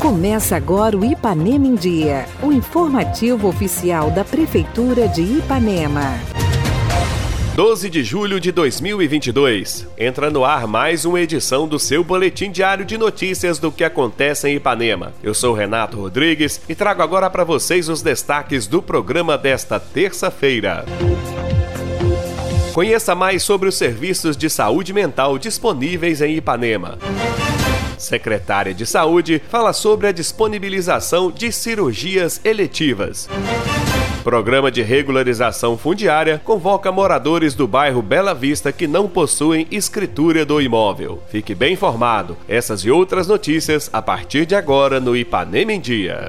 Começa agora o Ipanema em Dia, o informativo oficial da Prefeitura de Ipanema. 12 de julho de 2022. Entra no ar mais uma edição do seu boletim diário de notícias do que acontece em Ipanema. Eu sou Renato Rodrigues e trago agora para vocês os destaques do programa desta terça-feira. Conheça mais sobre os serviços de saúde mental disponíveis em Ipanema. Secretária de Saúde fala sobre a disponibilização de cirurgias eletivas. Programa de regularização fundiária convoca moradores do bairro Bela Vista que não possuem escritura do imóvel. Fique bem informado. Essas e outras notícias a partir de agora no Ipanema em Dia.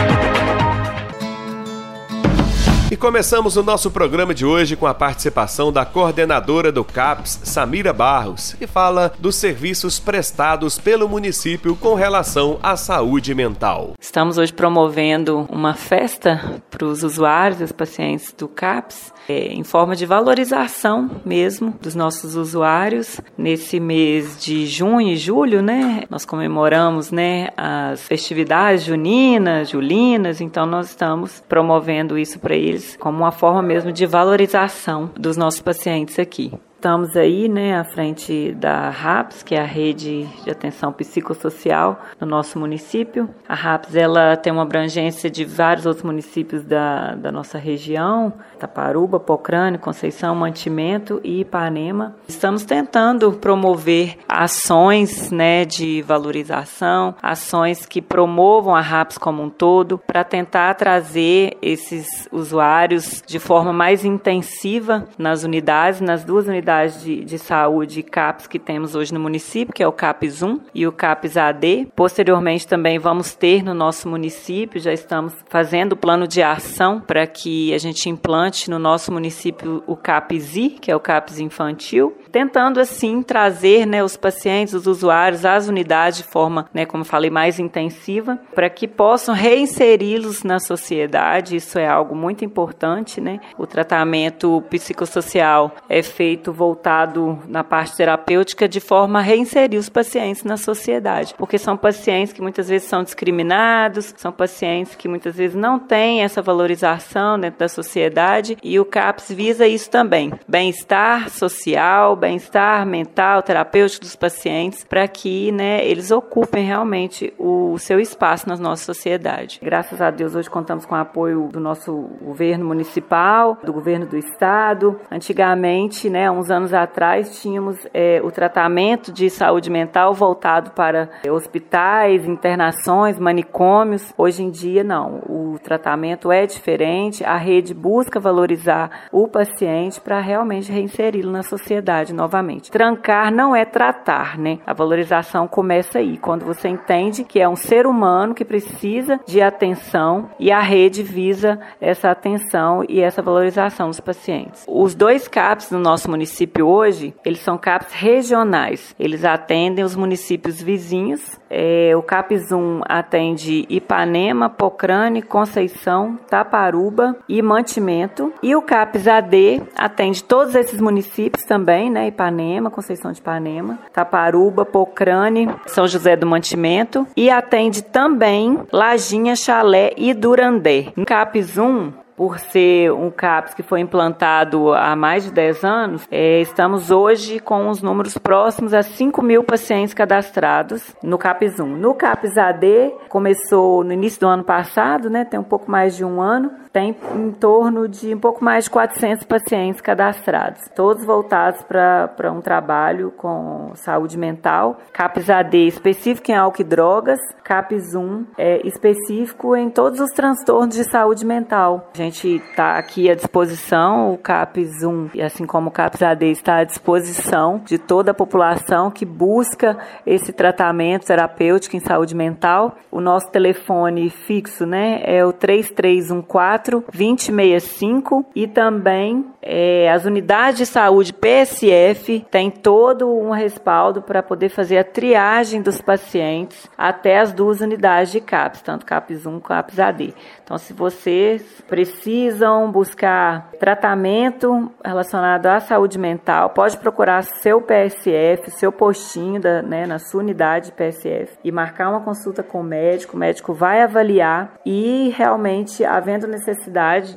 E começamos o nosso programa de hoje com a participação da coordenadora do CAPS, Samira Barros, que fala dos serviços prestados pelo município com relação à saúde mental. Estamos hoje promovendo uma festa para os usuários, os pacientes do CAPS, é, em forma de valorização mesmo dos nossos usuários. Nesse mês de junho e julho, né, nós comemoramos né, as festividades juninas, julinas, então nós estamos promovendo isso para eles como uma forma mesmo de valorização dos nossos pacientes aqui. Estamos aí, né, à frente da RAPS, que é a rede de atenção psicossocial no nosso município. A RAPS ela tem uma abrangência de vários outros municípios da, da nossa região, Taparuba, Pocrane, Conceição, Mantimento e Ipanema. Estamos tentando promover ações, né, de valorização, ações que promovam a RAPS como um todo, para tentar trazer esses usuários de forma mais intensiva nas unidades, nas duas unidades unidades de, de saúde CAPS que temos hoje no município, que é o CAPS 1 e o CAPS AD. Posteriormente também vamos ter no nosso município, já estamos fazendo o plano de ação para que a gente implante no nosso município o CAPS I, que é o CAPS infantil, tentando assim trazer né, os pacientes, os usuários às unidades de forma, né, como falei, mais intensiva, para que possam reinseri-los na sociedade. Isso é algo muito importante, né? O tratamento psicossocial é feito voltado na parte terapêutica de forma a reinserir os pacientes na sociedade, porque são pacientes que muitas vezes são discriminados, são pacientes que muitas vezes não têm essa valorização dentro da sociedade e o CAPS visa isso também, bem-estar social, bem-estar mental, terapêutico dos pacientes, para que né, eles ocupem realmente o seu espaço na nossa sociedade. Graças a Deus, hoje contamos com o apoio do nosso governo municipal, do governo do estado. Antigamente, né, uns anos atrás, tínhamos é, o tratamento de saúde mental voltado para é, hospitais, internações, manicômios. Hoje em dia, não. O tratamento é diferente, a rede busca valorizar o paciente para realmente reinseri-lo na sociedade novamente. Trancar não é tratar, né? A valorização começa aí, quando você entende que é um ser humano que precisa de atenção e a rede visa essa atenção e essa valorização dos pacientes. Os dois CAPs no nosso município hoje, eles são CAPs regionais. Eles atendem os municípios vizinhos. É, o CAPS 1 atende Ipanema, Pocrane, Conceição, Taparuba e Mantimento. E o CAPS AD atende todos esses municípios também, né? Ipanema, Conceição de Ipanema, Taparuba, Pocrane, São José do Mantimento e atende também Lajinha, Chalé e Durandé. Em CAPS 1, por ser um CAPS que foi implantado há mais de 10 anos, é, estamos hoje com os números próximos a 5 mil pacientes cadastrados no CAPS 1. No CAPS AD, começou no início do ano passado, né, tem um pouco mais de um ano, tem em torno de um pouco mais de 400 pacientes cadastrados, todos voltados para um trabalho com saúde mental. CAPS AD específico em álcool e drogas, CAPS 1 é específico em todos os transtornos de saúde mental. A gente está aqui à disposição, o CAPS 1, assim como o CAPS AD, está à disposição de toda a população que busca esse tratamento terapêutico em saúde mental. O nosso telefone fixo né, é o 3314 2065 e também é, as unidades de saúde PSF têm todo um respaldo para poder fazer a triagem dos pacientes até as duas unidades de CAPS, tanto CAPS 1 quanto CAPS AD. Então, se você precisa precisam buscar tratamento relacionado à saúde mental, pode procurar seu PSF, seu postinho da, né, na sua unidade PSF e marcar uma consulta com o médico. O médico vai avaliar e realmente, havendo necessidade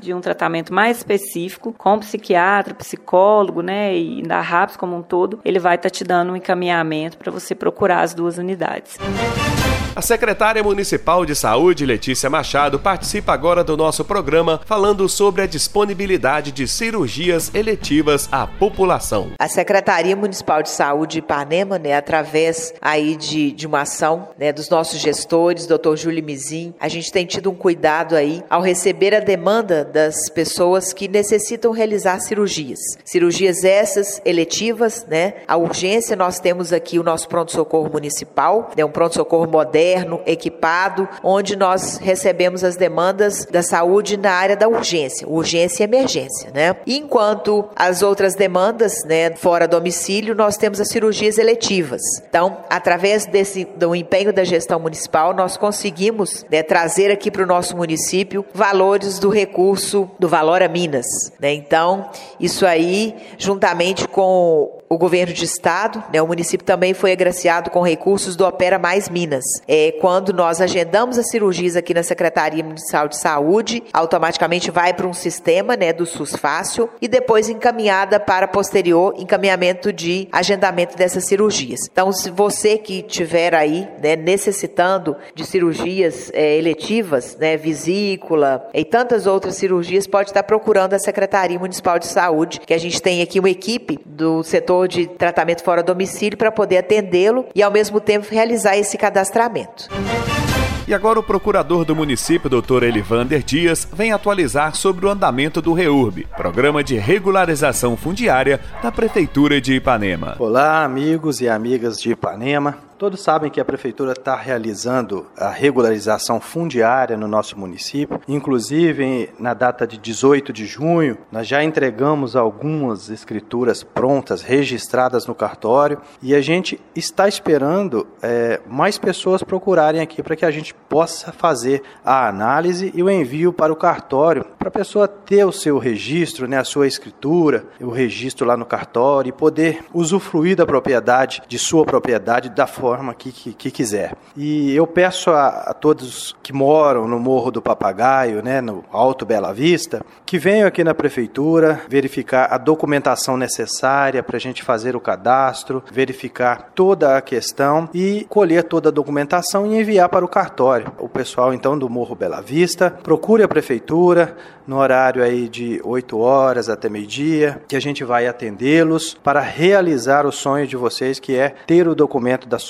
de um tratamento mais específico, com psiquiatra, psicólogo, né, e da RAPS como um todo, ele vai estar tá te dando um encaminhamento para você procurar as duas unidades. A secretária municipal de saúde, Letícia Machado, participa agora do nosso programa falando sobre a disponibilidade de cirurgias eletivas à população. A Secretaria Municipal de Saúde de Ipanema, né, através aí de, de uma ação né, dos nossos gestores, Dr. Júlio Mizin, a gente tem tido um cuidado aí ao receber a demanda das pessoas que necessitam realizar cirurgias. Cirurgias essas eletivas, né? A urgência nós temos aqui o nosso pronto-socorro municipal, né, um pronto-socorro moderno moderno, equipado, onde nós recebemos as demandas da saúde na área da urgência, urgência e emergência, né? Enquanto as outras demandas, né, fora domicílio, nós temos as cirurgias eletivas. Então, através desse do empenho da gestão municipal, nós conseguimos né, trazer aqui para o nosso município valores do recurso do Valor a Minas. Né? Então, isso aí, juntamente com o governo de estado, né, o município também foi agraciado com recursos do Opera Mais Minas. É, quando nós agendamos as cirurgias aqui na Secretaria Municipal de Saúde, automaticamente vai para um sistema né, do SUS Fácil e depois encaminhada para posterior encaminhamento de agendamento dessas cirurgias. Então, se você que tiver aí né, necessitando de cirurgias é, eletivas, né, vesícula e tantas outras cirurgias, pode estar procurando a Secretaria Municipal de Saúde, que a gente tem aqui uma equipe do setor de tratamento fora domicílio para poder atendê-lo e, ao mesmo tempo, realizar esse cadastramento. E agora o procurador do município, Dr. Elivander Dias, vem atualizar sobre o andamento do REURB, Programa de Regularização Fundiária da Prefeitura de Ipanema. Olá, amigos e amigas de Ipanema. Todos sabem que a prefeitura está realizando a regularização fundiária no nosso município. Inclusive, na data de 18 de junho, nós já entregamos algumas escrituras prontas, registradas no cartório, e a gente está esperando é, mais pessoas procurarem aqui para que a gente possa fazer a análise e o envio para o cartório, para a pessoa ter o seu registro, né, a sua escritura, o registro lá no cartório e poder usufruir da propriedade, de sua propriedade, da forma forma que, que, que quiser. E eu peço a, a, todos que moram no Morro do Papagaio, né, no Alto Bela Vista, que venham aqui na prefeitura verificar a documentação necessária para a gente fazer o cadastro, verificar toda a questão e colher toda a documentação e enviar para o cartório. O pessoal então do Morro Bela Vista procure a prefeitura no horário aí de 8 horas até meio-dia, que a gente vai atendê-los para realizar o sonho de vocês que é ter o documento da